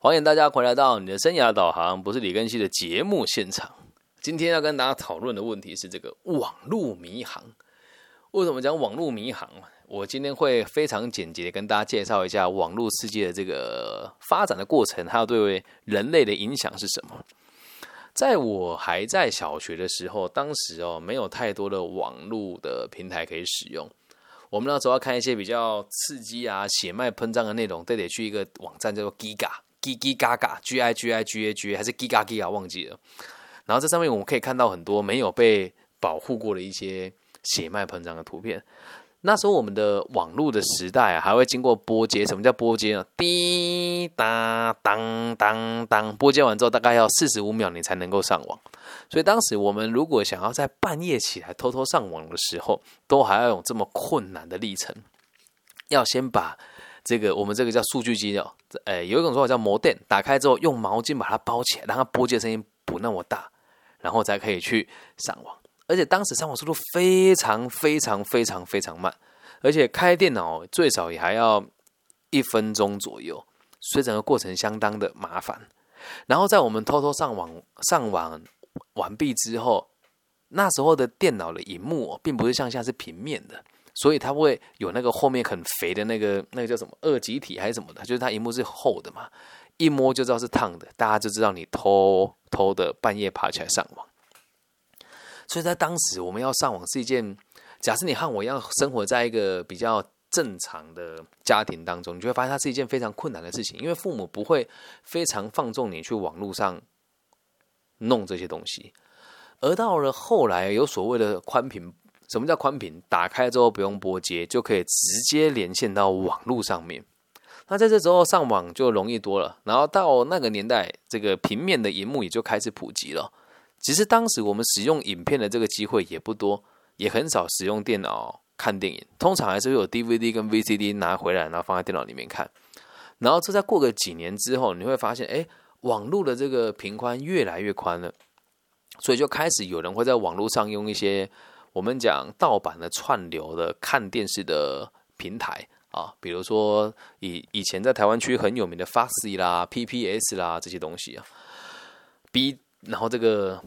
欢迎大家回来到你的生涯导航，不是李根熙的节目现场。今天要跟大家讨论的问题是这个网络迷航。为什么讲网络迷航？我今天会非常简洁的跟大家介绍一下网络世界的这个发展的过程，还有对人类的影响是什么。在我还在小学的时候，当时哦没有太多的网络的平台可以使用。我们那时候要看一些比较刺激啊、血脉喷张的内容，都得去一个网站叫做 Giga。G G Gaga G I g a G A G 还是 Giga Giga 忘记了。然后这上面我们可以看到很多没有被保护过的一些血脉膨胀的图片。那时候我们的网络的时代啊，还会经过拨接。什么叫拨接呢？滴答当当当，拨接完之后大概要四十五秒你才能够上网。所以当时我们如果想要在半夜起来偷偷上网的时候，都还要有这么困难的历程，要先把。这个我们这个叫数据机哦，诶，有一种说法叫模电，打开之后用毛巾把它包起来，让它波接声音不那么大，然后才可以去上网。而且当时上网速度非常非常非常非常慢，而且开电脑最少也还要一分钟左右，所以整个过程相当的麻烦。然后在我们偷偷上网上网完毕之后，那时候的电脑的荧幕并不是像现在是平面的。所以它会有那个后面很肥的那个那个叫什么二极体还是什么的，就是它荧幕是厚的嘛，一摸就知道是烫的，大家就知道你偷偷的半夜爬起来上网。所以在当时我们要上网是一件，假设你和我一样生活在一个比较正常的家庭当中，你就会发现它是一件非常困难的事情，因为父母不会非常放纵你去网络上弄这些东西，而到了后来有所谓的宽屏。什么叫宽屏？打开之后不用拨接，就可以直接连线到网络上面。那在这时候上网就容易多了。然后到那个年代，这个平面的荧幕也就开始普及了。其实当时我们使用影片的这个机会也不多，也很少使用电脑看电影。通常还是会有 DVD 跟 VCD 拿回来，然后放在电脑里面看。然后这再过个几年之后，你会发现，哎，网络的这个频宽越来越宽了，所以就开始有人会在网络上用一些。我们讲盗版的串流的看电视的平台啊，比如说以以前在台湾区很有名的 Foxy 啦、PPS 啦这些东西啊，B 然后这个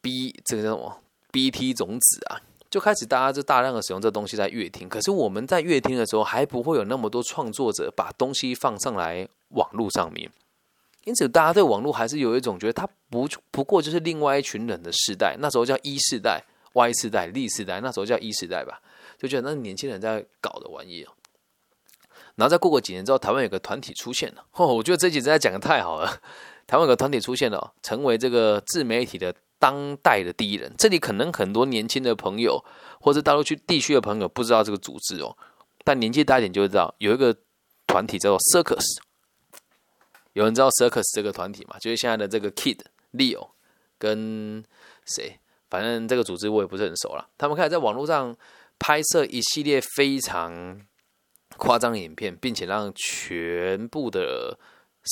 B 这个叫什么 BT 种子啊，就开始大家就大量的使用这东西在乐听。可是我们在乐听的时候，还不会有那么多创作者把东西放上来网络上面，因此大家对网络还是有一种觉得它不不过就是另外一群人的世代。那时候叫一世代。Y 世代、Z 世代，那时候叫一世代吧，就觉得那年轻人在搞的玩意哦。然后再过过几年之后，台湾有个团体出现了，哦，我觉得这集真的讲的太好了。台湾有个团体出现了，成为这个自媒体的当代的第一人。这里可能很多年轻的朋友或者大陆区地区的朋友不知道这个组织哦，但年纪大一点就会知道，有一个团体叫做 Circus。有人知道 Circus 这个团体吗？就是现在的这个 Kid Leo 跟谁？反正这个组织我也不是很熟了。他们开始在网络上拍摄一系列非常夸张影片，并且让全部的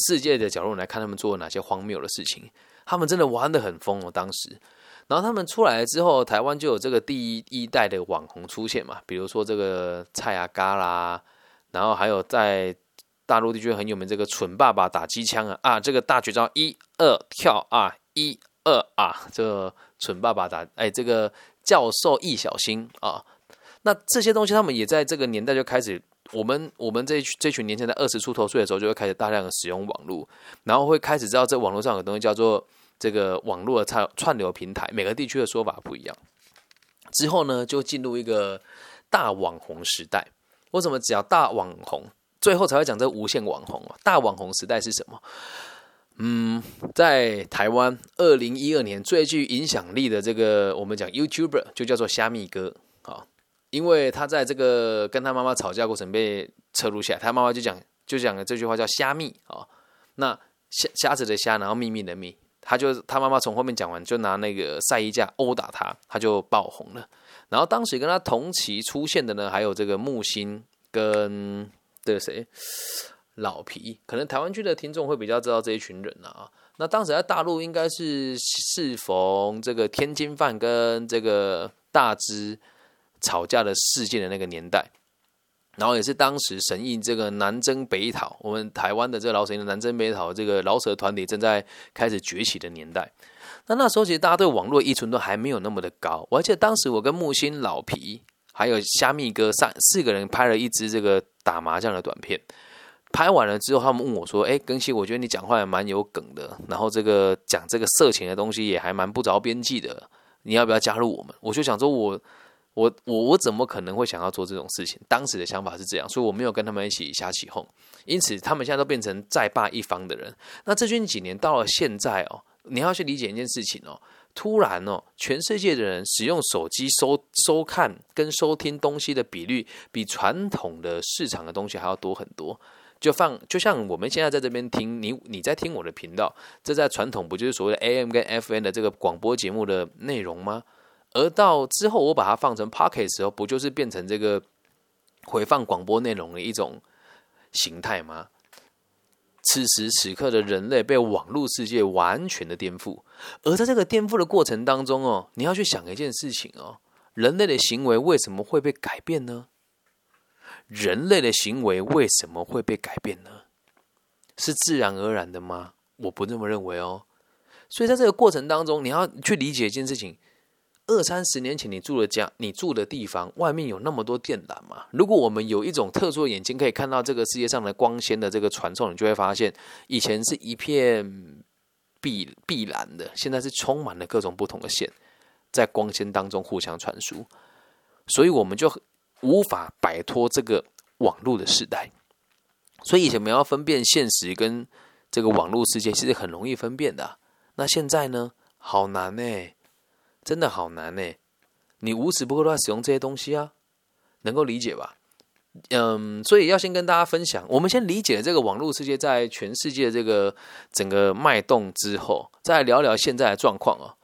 世界的角落来看他们做了哪些荒谬的事情。他们真的玩的很疯哦，当时。然后他们出来之后，台湾就有这个第一一代的网红出现嘛，比如说这个蔡阿嘎啦，然后还有在大陆地区很有名这个蠢爸爸打机枪啊啊，这个大绝招一二跳啊一二啊这。蠢爸爸打哎，这个教授易小星啊，那这些东西他们也在这个年代就开始，我们我们这这群年轻人在二十出头岁的时候就会开始大量的使用网络，然后会开始知道这网络上有东西叫做这个网络的串串流平台，每个地区的说法不一样。之后呢，就进入一个大网红时代。为什么只要大网红，最后才会讲这无限网红啊？大网红时代是什么？嗯，在台湾，二零一二年最具影响力的这个，我们讲 YouTuber 就叫做虾米哥啊，因为他在这个跟他妈妈吵架过程被侧录下来，他妈妈就讲就讲了这句话叫虾米啊，那虾虾子的虾，然后秘密的秘，他就他妈妈从后面讲完，就拿那个晒衣架殴打他，他就爆红了。然后当时跟他同期出现的呢，还有这个木星跟这个谁？老皮，可能台湾区的听众会比较知道这一群人啊。那当时在大陆应该是适逢这个天津饭跟这个大只吵架的事件的那个年代。然后也是当时神印这个南征北讨，我们台湾的这个老神印南征北讨这个老舍团体正在开始崛起的年代。那那时候其实大家对网络依存度还没有那么的高。我还记得当时我跟木星老皮还有虾米哥三四个人拍了一支这个打麻将的短片。拍完了之后，他们问我说：“哎，更新，我觉得你讲话也蛮有梗的，然后这个讲这个色情的东西也还蛮不着边际的，你要不要加入我们？”我就想说，我我我我怎么可能会想要做这种事情？当时的想法是这样，所以我没有跟他们一起瞎起哄。因此，他们现在都变成在霸一方的人。那这近几年到了现在哦，你要去理解一件事情哦，突然哦，全世界的人使用手机收收看跟收听东西的比率，比传统的市场的东西还要多很多。就放，就像我们现在在这边听你，你在听我的频道，这在传统不就是所谓的 AM 跟 FM 的这个广播节目的内容吗？而到之后我把它放成 Pocket 时候，不就是变成这个回放广播内容的一种形态吗？此时此刻的人类被网络世界完全的颠覆，而在这个颠覆的过程当中哦，你要去想一件事情哦，人类的行为为什么会被改变呢？人类的行为为什么会被改变呢？是自然而然的吗？我不这么认为哦。所以在这个过程当中，你要去理解一件事情：二三十年前你住的家，你住的地方，外面有那么多电缆吗？如果我们有一种特殊的眼睛，可以看到这个世界上的光纤的这个传送，你就会发现，以前是一片碧碧蓝的，现在是充满了各种不同的线，在光纤当中互相传输。所以我们就。无法摆脱这个网络的时代，所以以前我们要分辨现实跟这个网络世界，其实很容易分辨的。那现在呢？好难呢，真的好难呢。你无时不刻都在使用这些东西啊，能够理解吧？嗯，所以要先跟大家分享，我们先理解这个网络世界在全世界这个整个脉动之后，再聊聊现在的状况啊。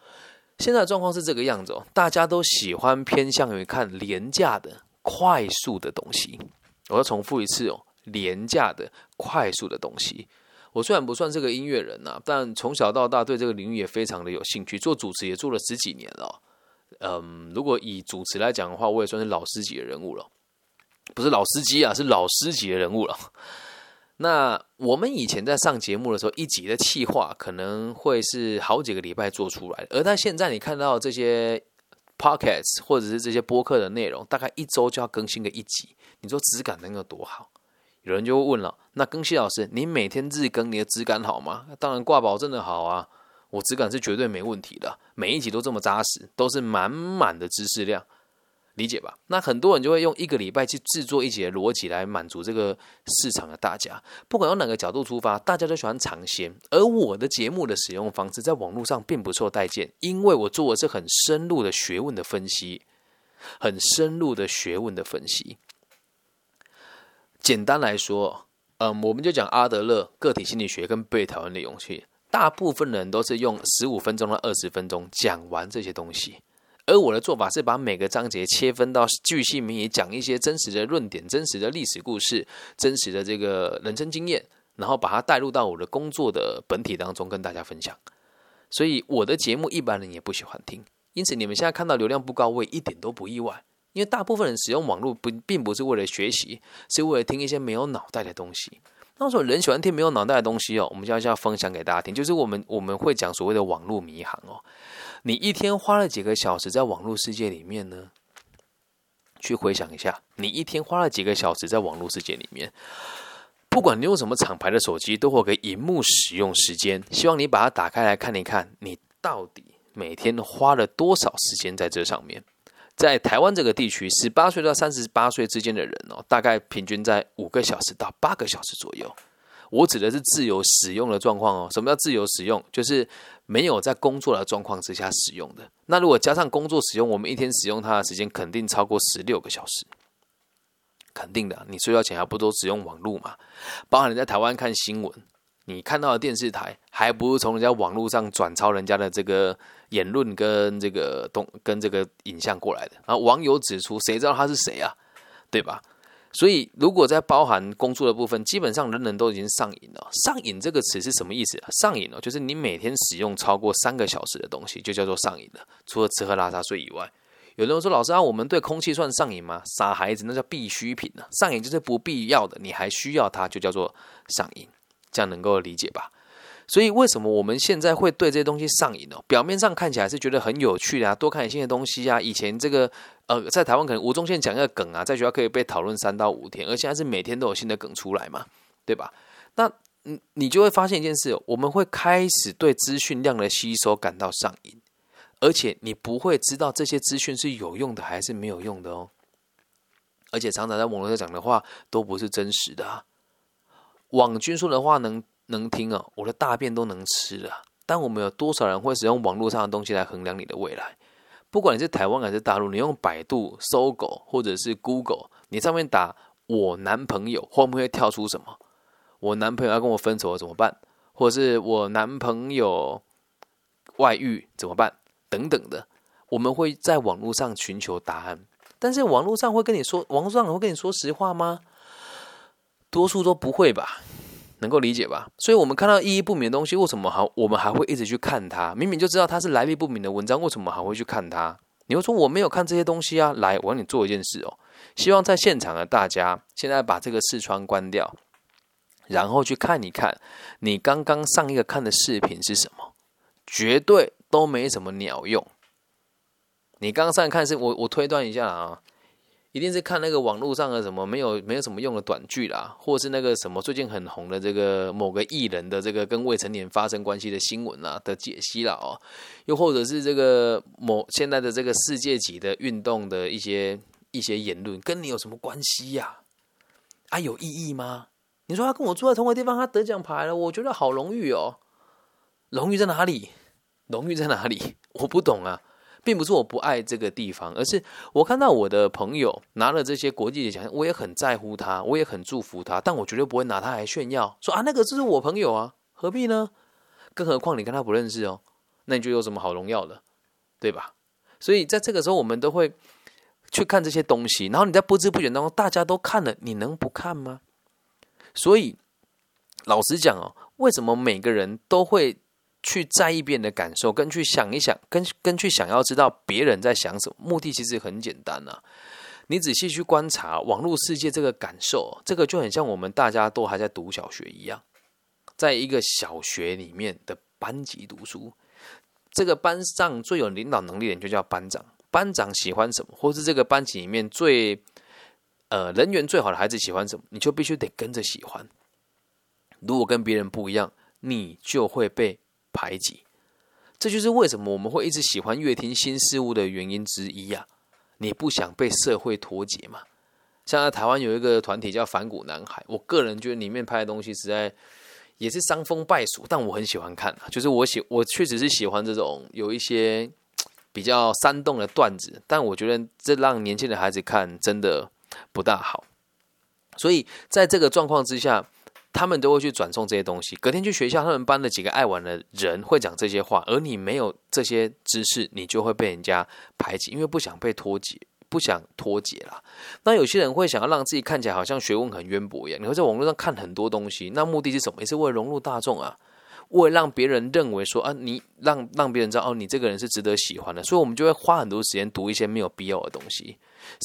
现在的状况是这个样子哦，大家都喜欢偏向于看廉价的。快速的东西，我要重复一次哦，廉价的、快速的东西。我虽然不算是个音乐人呐，但从小到大对这个领域也非常的有兴趣。做主持也做了十几年了，嗯，如果以主持来讲的话，我也算是老司级的人物了，不是老司机啊，是老司级的人物了。那我们以前在上节目的时候，一集的气话可能会是好几个礼拜做出来，而在现在你看到这些。Podcasts 或者是这些播客的内容，大概一周就要更新个一集，你说质感能有多好？有人就会问了，那更新老师，你每天日更，你的质感好吗？当然挂保证的好啊，我质感是绝对没问题的，每一集都这么扎实，都是满满的知识量。理解吧？那很多人就会用一个礼拜去制作一节逻辑来满足这个市场的大家。不管用哪个角度出发，大家都喜欢尝鲜。而我的节目的使用方式在网络上并不受待见，因为我做的是很深入的学问的分析，很深入的学问的分析。简单来说，嗯，我们就讲阿德勒个体心理学跟被讨厌的勇气。大部分人都是用十五分钟到二十分钟讲完这些东西。而我的做法是把每个章节切分到巨细靡遗，讲一些真实的论点、真实的历史故事、真实的这个人生经验，然后把它带入到我的工作的本体当中，跟大家分享。所以我的节目一般人也不喜欢听，因此你们现在看到流量不高，我也一点都不意外。因为大部分人使用网络不并不是为了学习，是为了听一些没有脑袋的东西。那时候人喜欢听没有脑袋的东西哦，我们就要要分享给大家听，就是我们我们会讲所谓的网络迷航哦。你一天花了几个小时在网络世界里面呢？去回想一下，你一天花了几个小时在网络世界里面？不管你用什么厂牌的手机，都会给荧幕使用时间。希望你把它打开来看一看，你到底每天花了多少时间在这上面？在台湾这个地区，十八岁到三十八岁之间的人哦，大概平均在五个小时到八个小时左右。我指的是自由使用的状况哦。什么叫自由使用？就是没有在工作的状况之下使用的。那如果加上工作使用，我们一天使用它的时间肯定超过十六个小时，肯定的。你睡觉前还不都使用网络嘛？包含你在台湾看新闻，你看到的电视台，还不是从人家网络上转抄人家的这个言论跟这个东跟这个影像过来的？啊，网友指出，谁知道他是谁啊？对吧？所以，如果在包含工作的部分，基本上人人都已经上瘾了。上瘾这个词是什么意思？上瘾了，就是你每天使用超过三个小时的东西，就叫做上瘾了。除了吃喝拉撒睡以外，有人说：“老师啊，我们对空气算上瘾吗？”傻孩子，那叫必需品呢。上瘾就是不必要的，你还需要它，就叫做上瘾。这样能够理解吧？所以为什么我们现在会对这些东西上瘾呢？表面上看起来是觉得很有趣的啊，多看点新的东西啊。以前这个呃，在台湾可能吴宗宪讲一个梗啊，在学校可以被讨论三到五天，而现在是每天都有新的梗出来嘛，对吧？那嗯，你就会发现一件事，我们会开始对资讯量的吸收感到上瘾。而且你不会知道这些资讯是有用的还是没有用的哦。而且常常在网络上讲的话都不是真实的啊。网军说的话能能听啊，我的大便都能吃了。但我们有多少人会使用网络上的东西来衡量你的未来？不管你是台湾还是大陆，你用百度、搜狗或者是 Google，你上面打“我男朋友”，会不会跳出什么？我男朋友要跟我分手了怎么办？或者是我男朋友外遇怎么办？等等的，我们会在网络上寻求答案，但是网络上会跟你说，网络上会跟你说实话吗？多数都不会吧，能够理解吧？所以，我们看到意义不明的东西，为什么还我们还会一直去看它？明明就知道它是来历不明的文章，为什么还会去看它？你会说我没有看这些东西啊？来，我让你做一件事哦，希望在现场的大家现在把这个视窗关掉，然后去看一看你刚刚上一个看的视频是什么，绝对。都没什么鸟用。你刚刚上看是我我推断一下啊，一定是看那个网络上的什么没有没有什么用的短剧啦，或是那个什么最近很红的这个某个艺人的这个跟未成年发生关系的新闻啊的解析了哦，又或者是这个某现在的这个世界级的运动的一些一些言论，跟你有什么关系呀？啊，有意义吗？你说他跟我住在同个地方，他得奖牌了，我觉得好荣誉哦，荣誉在哪里？荣誉在哪里？我不懂啊，并不是我不爱这个地方，而是我看到我的朋友拿了这些国际的奖项，我也很在乎他，我也很祝福他，但我绝对不会拿他来炫耀，说啊那个就是我朋友啊，何必呢？更何况你跟他不认识哦，那你就有什么好荣耀的，对吧？所以在这个时候，我们都会去看这些东西，然后你在不知不觉当中，大家都看了，你能不看吗？所以老实讲哦，为什么每个人都会？去在意别人的感受，跟去想一想，跟跟去想要知道别人在想什么，目的其实很简单呐。你仔细去观察网络世界这个感受，这个就很像我们大家都还在读小学一样，在一个小学里面的班级读书，这个班上最有领导能力的人就叫班长。班长喜欢什么，或是这个班级里面最呃人缘最好的孩子喜欢什么，你就必须得跟着喜欢。如果跟别人不一样，你就会被。排挤，这就是为什么我们会一直喜欢乐听新事物的原因之一呀。你不想被社会脱节嘛？像在台湾有一个团体叫反骨男孩，我个人觉得里面拍的东西实在也是伤风败俗，但我很喜欢看。就是我喜，我确实是喜欢这种有一些比较煽动的段子，但我觉得这让年轻的孩子看真的不大好。所以在这个状况之下。他们都会去转送这些东西，隔天去学校，他们班的几个爱玩的人会讲这些话，而你没有这些知识，你就会被人家排挤，因为不想被脱节，不想脱节啦。那有些人会想要让自己看起来好像学问很渊博一样，你会在网络上看很多东西，那目的是什么？也是为了融入大众啊，为了让别人认为说啊，你让让别人知道哦，你这个人是值得喜欢的，所以我们就会花很多时间读一些没有必要的东西，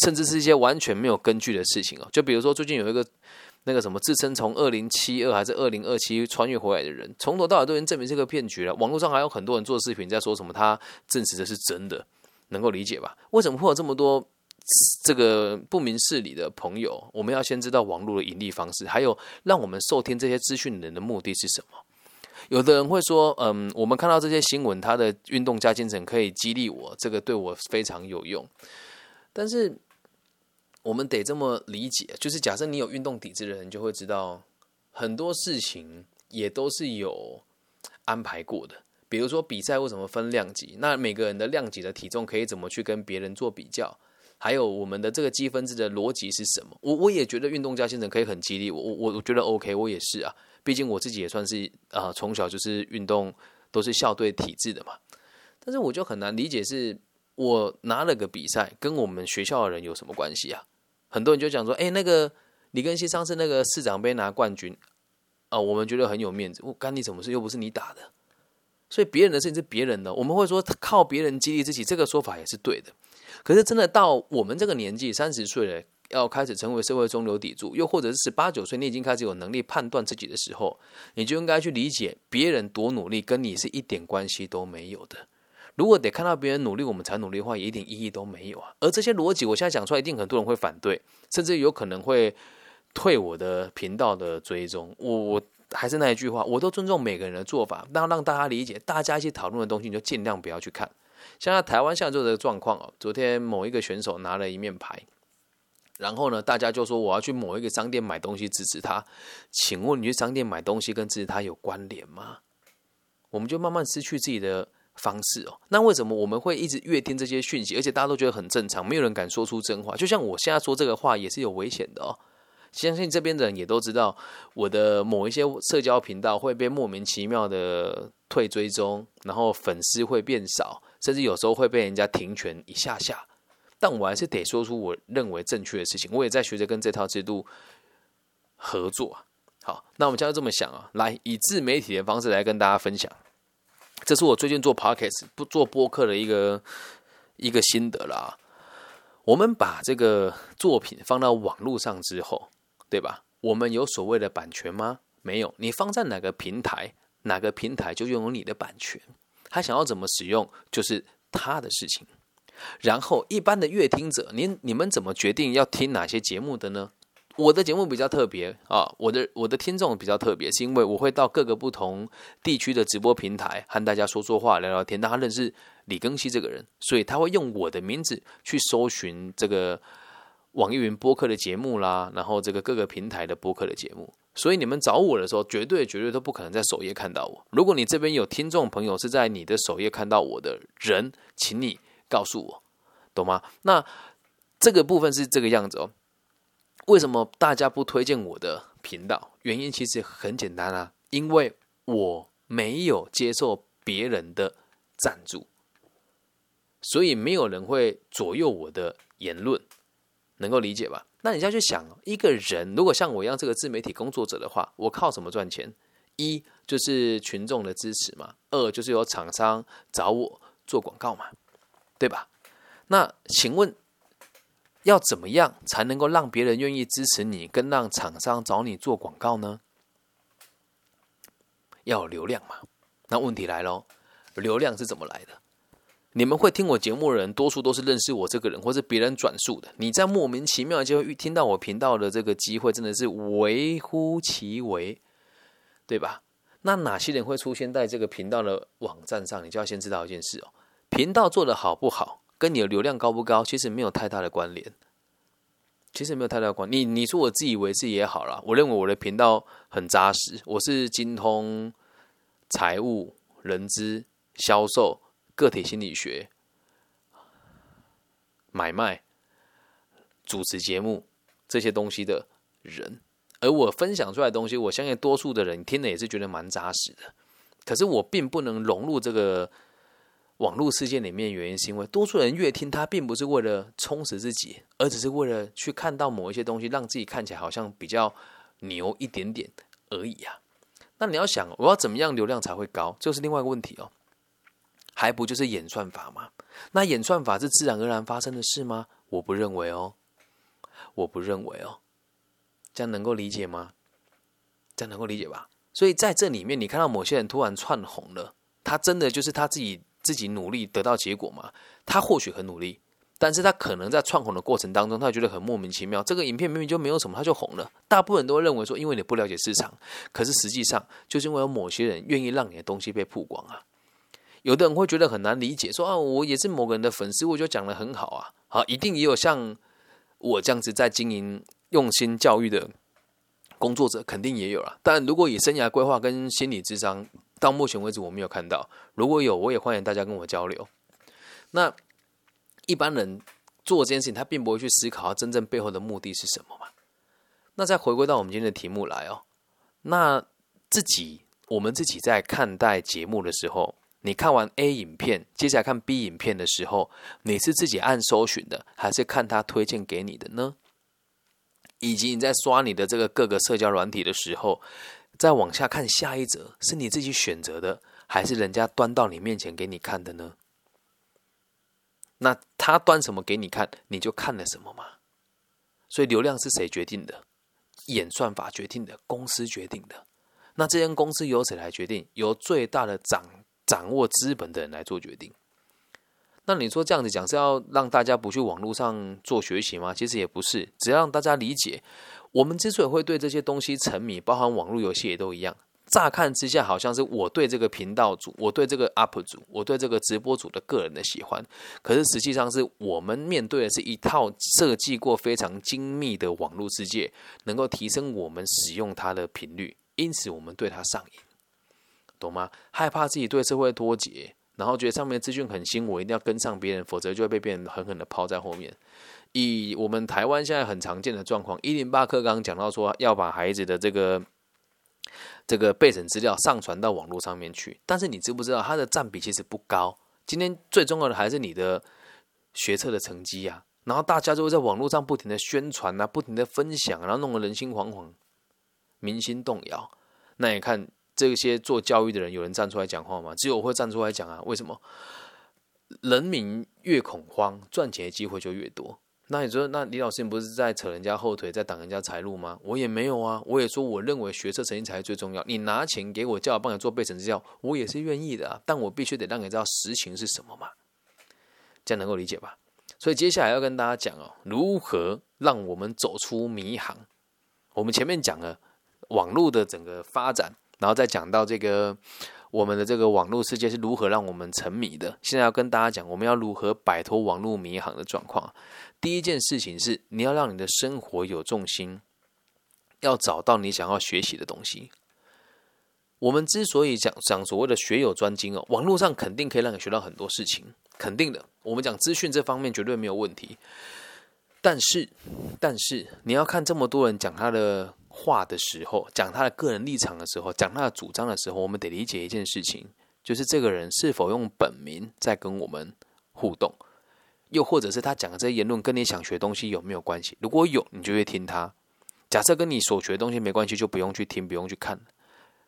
甚至是一些完全没有根据的事情哦。就比如说最近有一个。那个什么自称从二零七二还是二零二七穿越回来的人，从头到尾都已经证明是个骗局了。网络上还有很多人做视频在说什么，他证实的是真的，能够理解吧？为什么会有这么多这个不明事理的朋友？我们要先知道网络的盈利方式，还有让我们受听这些资讯的人的目的是什么？有的人会说，嗯，我们看到这些新闻，他的运动加精神可以激励我，这个对我非常有用，但是。我们得这么理解，就是假设你有运动底子的人，就会知道很多事情也都是有安排过的。比如说比赛为什么分量级？那每个人的量级的体重可以怎么去跟别人做比较？还有我们的这个积分制的逻辑是什么？我我也觉得运动家先生可以很激励我，我我我觉得 OK，我也是啊。毕竟我自己也算是啊，从小就是运动都是校队体制的嘛。但是我就很难理解，是我拿了个比赛，跟我们学校的人有什么关系啊？很多人就讲说，哎，那个李根熙上次那个市长杯拿冠军，啊，我们觉得很有面子。我干你什么事？又不是你打的，所以别人的事情是别人的。我们会说靠别人激励自己，这个说法也是对的。可是真的到我们这个年纪，三十岁了，要开始成为社会中流砥柱，又或者是十八九岁，你已经开始有能力判断自己的时候，你就应该去理解，别人多努力跟你是一点关系都没有的。如果得看到别人努力，我们才努力的话，也一点意义都没有啊。而这些逻辑，我现在讲出来，一定很多人会反对，甚至有可能会退我的频道的追踪。我我还是那一句话，我都尊重每个人的做法，但让大家理解，大家一起讨论的东西，你就尽量不要去看。像在台湾现在这个状况哦，昨天某一个选手拿了一面牌，然后呢，大家就说我要去某一个商店买东西支持他。请问你去商店买东西跟支持他有关联吗？我们就慢慢失去自己的。方式哦，那为什么我们会一直阅听这些讯息，而且大家都觉得很正常，没有人敢说出真话？就像我现在说这个话也是有危险的哦。相信这边的人也都知道，我的某一些社交频道会被莫名其妙的退追踪，然后粉丝会变少，甚至有时候会被人家停权一下下。但我还是得说出我认为正确的事情。我也在学着跟这套制度合作。好，那我们现在这么想啊，来以自媒体的方式来跟大家分享。这是我最近做 podcast 不做播客的一个一个心得啦。我们把这个作品放到网络上之后，对吧？我们有所谓的版权吗？没有。你放在哪个平台，哪个平台就拥有你的版权。他想要怎么使用，就是他的事情。然后，一般的乐听者，您你们怎么决定要听哪些节目的呢？我的节目比较特别啊，我的我的听众比较特别，是因为我会到各个不同地区的直播平台和大家说说话、聊聊天，让他认识李庚希这个人，所以他会用我的名字去搜寻这个网易云播客的节目啦，然后这个各个平台的播客的节目。所以你们找我的时候，绝对绝对都不可能在首页看到我。如果你这边有听众朋友是在你的首页看到我的人，请你告诉我，懂吗？那这个部分是这个样子哦。为什么大家不推荐我的频道？原因其实很简单啊，因为我没有接受别人的赞助，所以没有人会左右我的言论，能够理解吧？那你要去想，一个人如果像我一样这个自媒体工作者的话，我靠什么赚钱？一就是群众的支持嘛，二就是有厂商找我做广告嘛，对吧？那请问？要怎么样才能够让别人愿意支持你，跟让厂商找你做广告呢？要流量嘛？那问题来咯，流量是怎么来的？你们会听我节目的人，多数都是认识我这个人，或是别人转述的。你在莫名其妙就会听到我频道的这个机会，真的是微乎其微，对吧？那哪些人会出现在这个频道的网站上？你就要先知道一件事哦，频道做的好不好？跟你的流量高不高，其实没有太大的关联。其实没有太大关，你你说我自以为是也好了。我认为我的频道很扎实，我是精通财务、人资、销售、个体心理学、买卖、主持节目这些东西的人。而我分享出来的东西，我相信多数的人听了也是觉得蛮扎实的。可是我并不能融入这个。网络世界里面，原因是因为多数人越听他，并不是为了充实自己，而只是为了去看到某一些东西，让自己看起来好像比较牛一点点而已啊。那你要想，我要怎么样流量才会高，就是另外一个问题哦。还不就是演算法吗？那演算法是自然而然发生的事吗？我不认为哦，我不认为哦。这样能够理解吗？这样能够理解吧？所以在这里面，你看到某些人突然窜红了，他真的就是他自己。自己努力得到结果嘛？他或许很努力，但是他可能在窜红的过程当中，他觉得很莫名其妙。这个影片明明就没有什么，他就红了。大部分人都认为说，因为你不了解市场，可是实际上就是因为有某些人愿意让你的东西被曝光啊。有的人会觉得很难理解，说啊，我也是某个人的粉丝，我就讲的很好啊。好，一定也有像我这样子在经营、用心教育的工作者，肯定也有了。但如果以生涯规划跟心理智商，到目前为止我没有看到，如果有，我也欢迎大家跟我交流。那一般人做这件事情，他并不会去思考他真正背后的目的是什么嘛？那再回归到我们今天的题目来哦，那自己我们自己在看待节目的时候，你看完 A 影片，接下来看 B 影片的时候，你是自己按搜寻的，还是看他推荐给你的呢？以及你在刷你的这个各个社交软体的时候。再往下看下一则，是你自己选择的，还是人家端到你面前给你看的呢？那他端什么给你看，你就看了什么嘛。所以流量是谁决定的？演算法决定的，公司决定的。那这间公司由谁来决定？由最大的掌掌握资本的人来做决定。那你说这样子讲是要让大家不去网络上做学习吗？其实也不是，只要让大家理解，我们之所以会对这些东西沉迷，包含网络游戏也都一样。乍看之下，好像是我对这个频道主，我对这个 UP 主，我对这个直播主的个人的喜欢。可是实际上是我们面对的是一套设计过非常精密的网络世界，能够提升我们使用它的频率，因此我们对它上瘾，懂吗？害怕自己对社会脱节，然后觉得上面资讯很新，我一定要跟上别人，否则就会被别人狠狠的抛在后面。以我们台湾现在很常见的状况，一零八课刚讲到说要把孩子的这个。这个备审资料上传到网络上面去，但是你知不知道它的占比其实不高？今天最重要的还是你的学测的成绩呀。然后大家就会在网络上不停的宣传啊，不停的分享，然后弄得人心惶惶，民心动摇。那你看这些做教育的人，有人站出来讲话吗？只有会站出来讲啊。为什么？人民越恐慌，赚钱的机会就越多。那你说，那李老师你不是在扯人家后腿，在挡人家财路吗？我也没有啊，我也说我认为学测成绩才是最重要。你拿钱给我，叫我帮你做备审资料，我也是愿意的啊。但我必须得让你知道实情是什么嘛，这样能够理解吧？所以接下来要跟大家讲哦，如何让我们走出迷航。我们前面讲了网络的整个发展，然后再讲到这个。我们的这个网络世界是如何让我们沉迷的？现在要跟大家讲，我们要如何摆脱网络迷航的状况。第一件事情是，你要让你的生活有重心，要找到你想要学习的东西。我们之所以讲讲所谓的学有专精哦，网络上肯定可以让你学到很多事情，肯定的。我们讲资讯这方面绝对没有问题。但是，但是你要看这么多人讲他的。话的时候，讲他的个人立场的时候，讲他的主张的时候，我们得理解一件事情，就是这个人是否用本名在跟我们互动，又或者是他讲的这些言论跟你想学东西有没有关系？如果有，你就会听他；假设跟你所学的东西没关系，就不用去听，不用去看。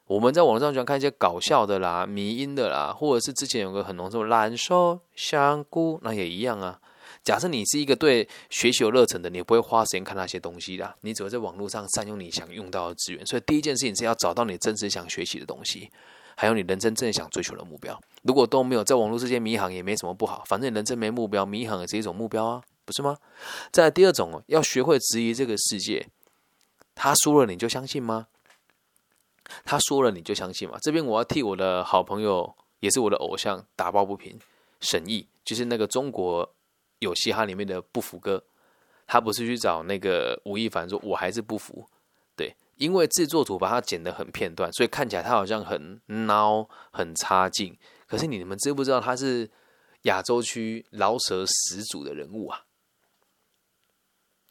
我们在网络上喜欢看一些搞笑的啦、迷音的啦，或者是之前有个很浓什么蓝瘦香菇，那也一样啊。假设你是一个对学习有热忱的，你不会花时间看那些东西的，你只会在网络上善用你想用到的资源。所以第一件事情是要找到你真实想学习的东西，还有你人生真正想追求的目标。如果都没有，在网络世界迷航也没什么不好，反正人生没目标，迷航也是一种目标啊，不是吗？再第二种，要学会质疑这个世界，他说了你就相信吗？他说了你就相信吗？这边我要替我的好朋友，也是我的偶像打抱不平，沈毅，就是那个中国。有嘻哈里面的不服哥，他不是去找那个吴亦凡说，我还是不服，对，因为制作组把他剪得很片段，所以看起来他好像很孬、很差劲。可是你们知不知道他是亚洲区饶舌始祖的人物啊？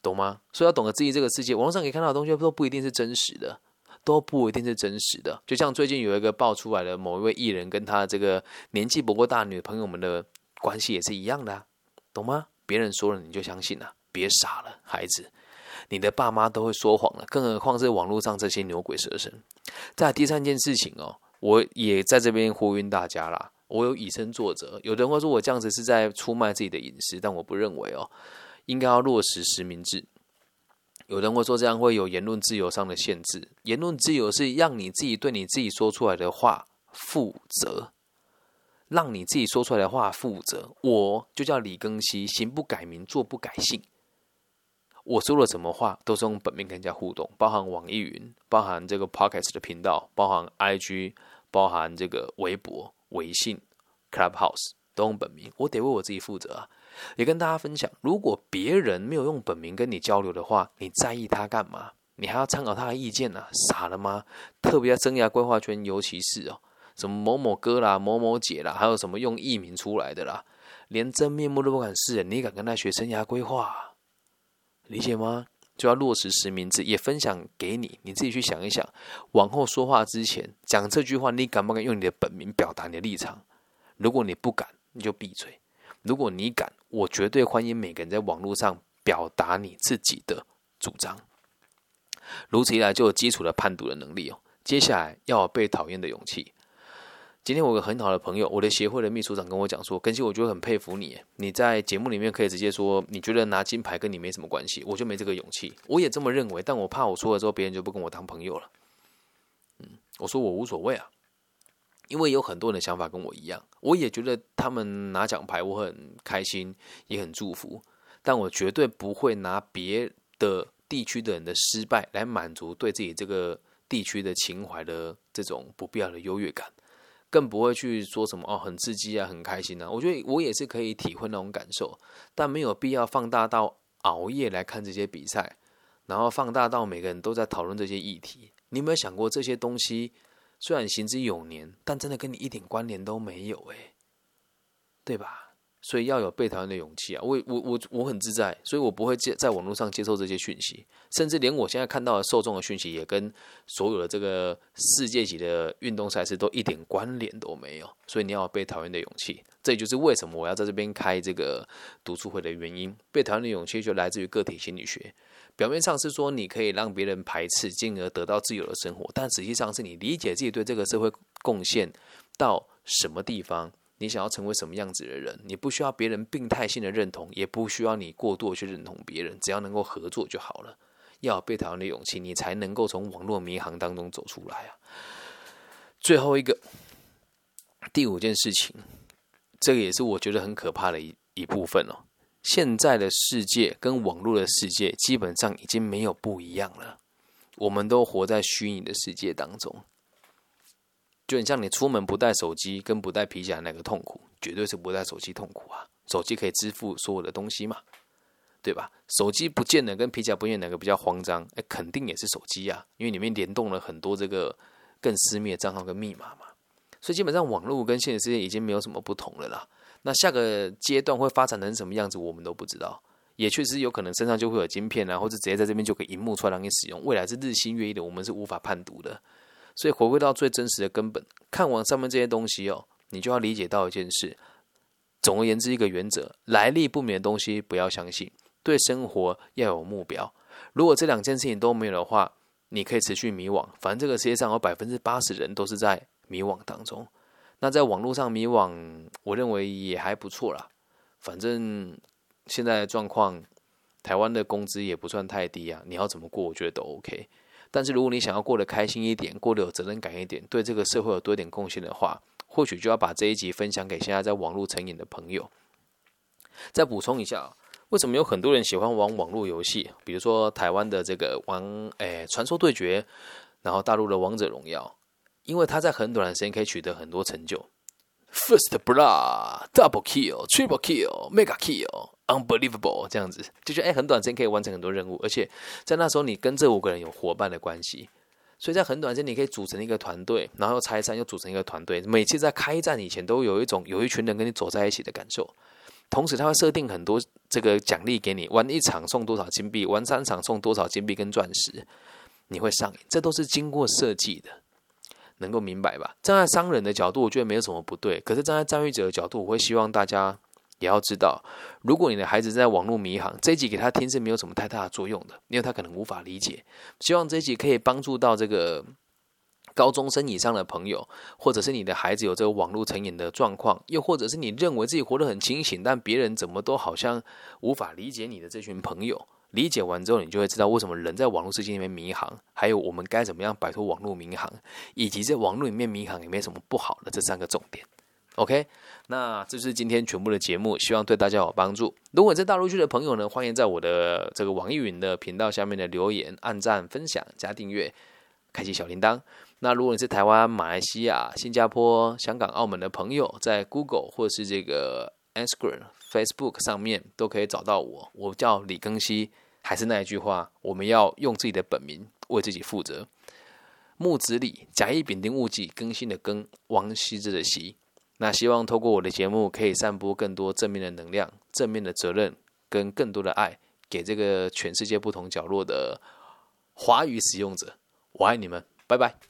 懂吗？所以要懂得质疑这个世界，网络上可以看到的东西都不一定是真实的，都不一定是真实的。就像最近有一个爆出来的某一位艺人跟他这个年纪不过大女朋友们的关系也是一样的。懂吗？别人说了你就相信了，别傻了，孩子，你的爸妈都会说谎了，更何况是网络上这些牛鬼蛇神。在第三件事情哦，我也在这边呼吁大家啦，我有以身作则。有人会说我这样子是在出卖自己的隐私，但我不认为哦，应该要落实实名制。有人会说这样会有言论自由上的限制，言论自由是让你自己对你自己说出来的话负责。让你自己说出来的话负责，我就叫李庚希，行不改名，坐不改姓。我说了什么话，都是用本名跟人家互动，包含网易云，包含这个 Podcast 的频道，包含 IG，包含这个微博、微信、Clubhouse，都用本名。我得为我自己负责啊！也跟大家分享，如果别人没有用本名跟你交流的话，你在意他干嘛？你还要参考他的意见呢？傻了吗？特别在生涯规划圈，尤其是哦。什么某某哥啦、某某姐啦，还有什么用艺名出来的啦，连真面目都不敢示人，你敢跟他学生涯规划？理解吗？就要落实实名制，也分享给你，你自己去想一想。往后说话之前讲这句话，你敢不敢用你的本名表达你的立场？如果你不敢，你就闭嘴；如果你敢，我绝对欢迎每个人在网络上表达你自己的主张。如此一来，就有基础的判读的能力哦。接下来要有被讨厌的勇气。今天我有个很好的朋友，我的协会的秘书长跟我讲说，根希，我觉得很佩服你，你在节目里面可以直接说，你觉得拿金牌跟你没什么关系，我就没这个勇气。我也这么认为，但我怕我说了之后，别人就不跟我当朋友了。嗯，我说我无所谓啊，因为有很多人的想法跟我一样，我也觉得他们拿奖牌，我很开心，也很祝福，但我绝对不会拿别的地区的人的失败来满足对自己这个地区的情怀的这种不必要的优越感。更不会去说什么哦，很刺激啊，很开心啊。我觉得我也是可以体会那种感受，但没有必要放大到熬夜来看这些比赛，然后放大到每个人都在讨论这些议题。你有没有想过，这些东西虽然行之有年，但真的跟你一点关联都没有诶，对吧？所以要有被讨厌的勇气啊！我我我我很自在，所以我不会接在网络上接受这些讯息，甚至连我现在看到的受众的讯息，也跟所有的这个世界级的运动赛事都一点关联都没有。所以你要有被讨厌的勇气，这也就是为什么我要在这边开这个读书会的原因。被讨厌的勇气就来自于个体心理学，表面上是说你可以让别人排斥，进而得到自由的生活，但实际上是你理解自己对这个社会贡献到什么地方。你想要成为什么样子的人？你不需要别人病态性的认同，也不需要你过度去认同别人，只要能够合作就好了。要有被讨厌的勇气，你才能够从网络迷航当中走出来啊！最后一个，第五件事情，这个也是我觉得很可怕的一一部分哦。现在的世界跟网络的世界基本上已经没有不一样了，我们都活在虚拟的世界当中。就很像你出门不带手机跟不带皮夹哪个痛苦？绝对是不带手机痛苦啊！手机可以支付所有的东西嘛，对吧？手机不见了跟皮夹不见哪个比较慌张？哎，肯定也是手机啊，因为里面联动了很多这个更私密的账号跟密码嘛。所以基本上网络跟现实世界已经没有什么不同了啦。那下个阶段会发展成什么样子，我们都不知道。也确实有可能身上就会有晶片啊，或者直接在这边就给荧幕出来让你使用。未来是日新月异的，我们是无法判读的。所以回归到最真实的根本，看完上面这些东西哦，你就要理解到一件事。总而言之，一个原则：来历不明的东西不要相信。对生活要有目标。如果这两件事情都没有的话，你可以持续迷惘。反正这个世界上有百分之八十人都是在迷惘当中。那在网络上迷惘，我认为也还不错啦。反正现在的状况，台湾的工资也不算太低啊。你要怎么过，我觉得都 OK。但是，如果你想要过得开心一点，过得有责任感一点，对这个社会有多一点贡献的话，或许就要把这一集分享给现在在网络成瘾的朋友。再补充一下，为什么有很多人喜欢玩网络游戏？比如说台湾的这个玩诶传说对决，然后大陆的王者荣耀，因为他在很短的时间可以取得很多成就，first blood double kill triple kill mega kill。Unbelievable，这样子就觉得哎，很短时间可以完成很多任务，而且在那时候你跟这五个人有伙伴的关系，所以在很短时间你可以组成一个团队，然后拆散又组成一个团队。每次在开战以前都有一种有一群人跟你走在一起的感受。同时，他会设定很多这个奖励给你，玩一场送多少金币，玩三场送多少金币跟钻石，你会上瘾。这都是经过设计的，能够明白吧？站在商人的角度，我觉得没有什么不对。可是站在参与者的角度，我会希望大家。也要知道，如果你的孩子在网络迷航，这一集给他听是没有什么太大的作用的，因为他可能无法理解。希望这一集可以帮助到这个高中生以上的朋友，或者是你的孩子有这个网络成瘾的状况，又或者是你认为自己活得很清醒，但别人怎么都好像无法理解你的这群朋友。理解完之后，你就会知道为什么人在网络世界里面迷航，还有我们该怎么样摆脱网络迷航，以及在网络里面迷航有没有什么不好的这三个重点。OK。那这是今天全部的节目，希望对大家有帮助。如果在大陆区的朋友呢，欢迎在我的这个网易云的频道下面的留言、按赞、分享、加订阅、开启小铃铛。那如果你是台湾、马来西亚、新加坡、香港、澳门的朋友，在 Google 或是这个 Instagram、Facebook 上面都可以找到我。我叫李庚希，还是那一句话，我们要用自己的本名为自己负责。木子李，甲乙丙丁戊己，更新的更，王羲之的羲。那希望透过我的节目，可以散播更多正面的能量、正面的责任跟更多的爱，给这个全世界不同角落的华语使用者。我爱你们，拜拜。